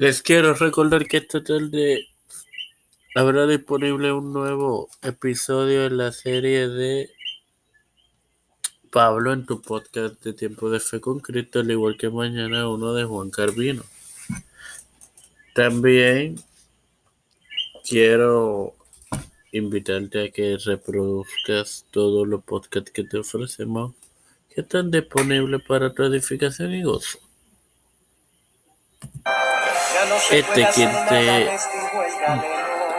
Les quiero recordar que esta tarde habrá disponible un nuevo episodio de la serie de Pablo en tu podcast de Tiempo de Fe con Cristo, al igual que mañana uno de Juan Carvino. También quiero invitarte a que reproduzcas todos los podcasts que te ofrecemos que están disponibles para tu edificación y gozo. Este quien te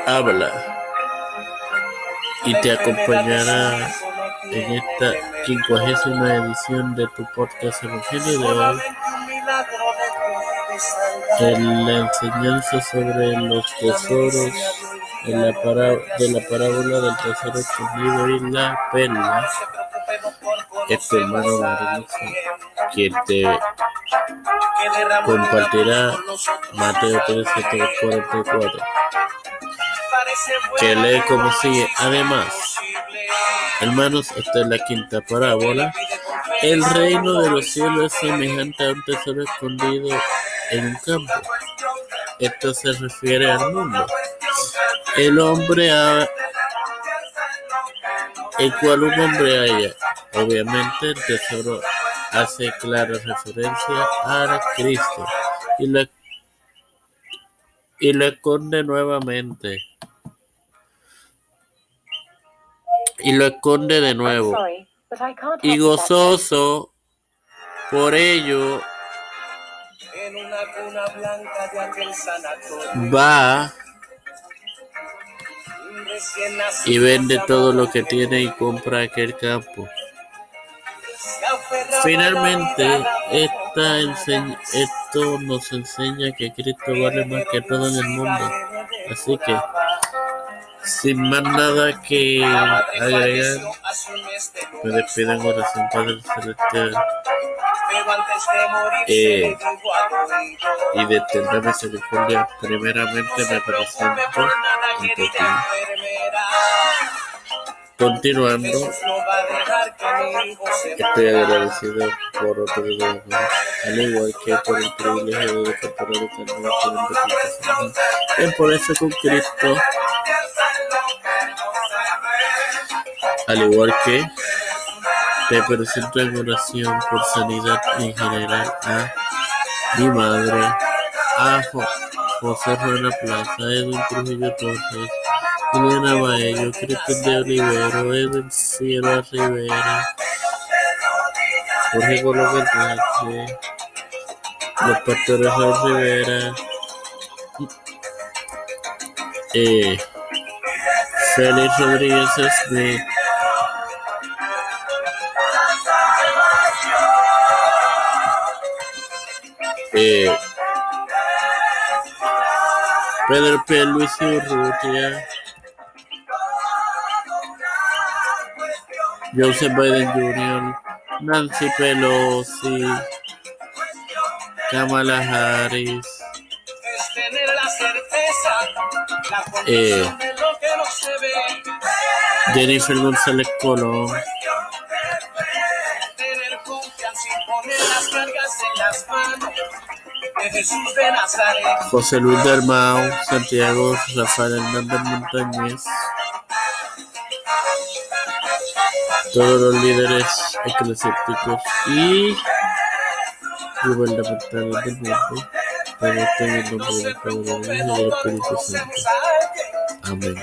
habla y te acompañará en esta quincuagésima edición de tu podcast Evangelio de hoy. En la enseñanza sobre los tesoros de la, de la parábola del tesoro escondido y la perla este hermano Marilux quien te compartirá Mateo 13, 44, que lee como sigue. Además, hermanos, esta es la quinta parábola. El reino de los cielos es semejante a un tesoro escondido en un campo. Esto se refiere al mundo. El hombre ha el cual un hombre haya. Obviamente el tesoro hace clara referencia a Cristo y lo, y lo esconde nuevamente. Y lo esconde de nuevo. Y gozoso por ello va y vende todo lo que tiene y compra aquel campo. Finalmente, esta esto nos enseña que Cristo vale más que todo en el mundo. Así que, sin más nada que agregar, me despido en oración Padre Celestial. Eh, y de tendrá misericordia, primeramente me presento ante ti. Continuando, estoy agradecido por día, al igual que por el privilegio de esta nueva en por eso con Cristo, al igual que te presento en oración por sanidad en general a mi madre, a José Rueda Plaza, Edwin Trujillo Torres, Juliana Baello, Cristian de Olivero, Edwin Sierra Rivera, Jorge Colón los pastores de Rivera, eh, Félix Rodríguez Smith, eh, Pedro P. Luis Urrutia, Joseph Biden Jr., Nancy Pelosi, Kamala Harris, eh, Jennifer González Colón, José Luis Dalmau, Santiago Rafael Hernández Montañez, todos los líderes eclesiásticos y gubernamentales del mundo, para en el nombre del Padre, del Hijo y del Espíritu Santo. Amén.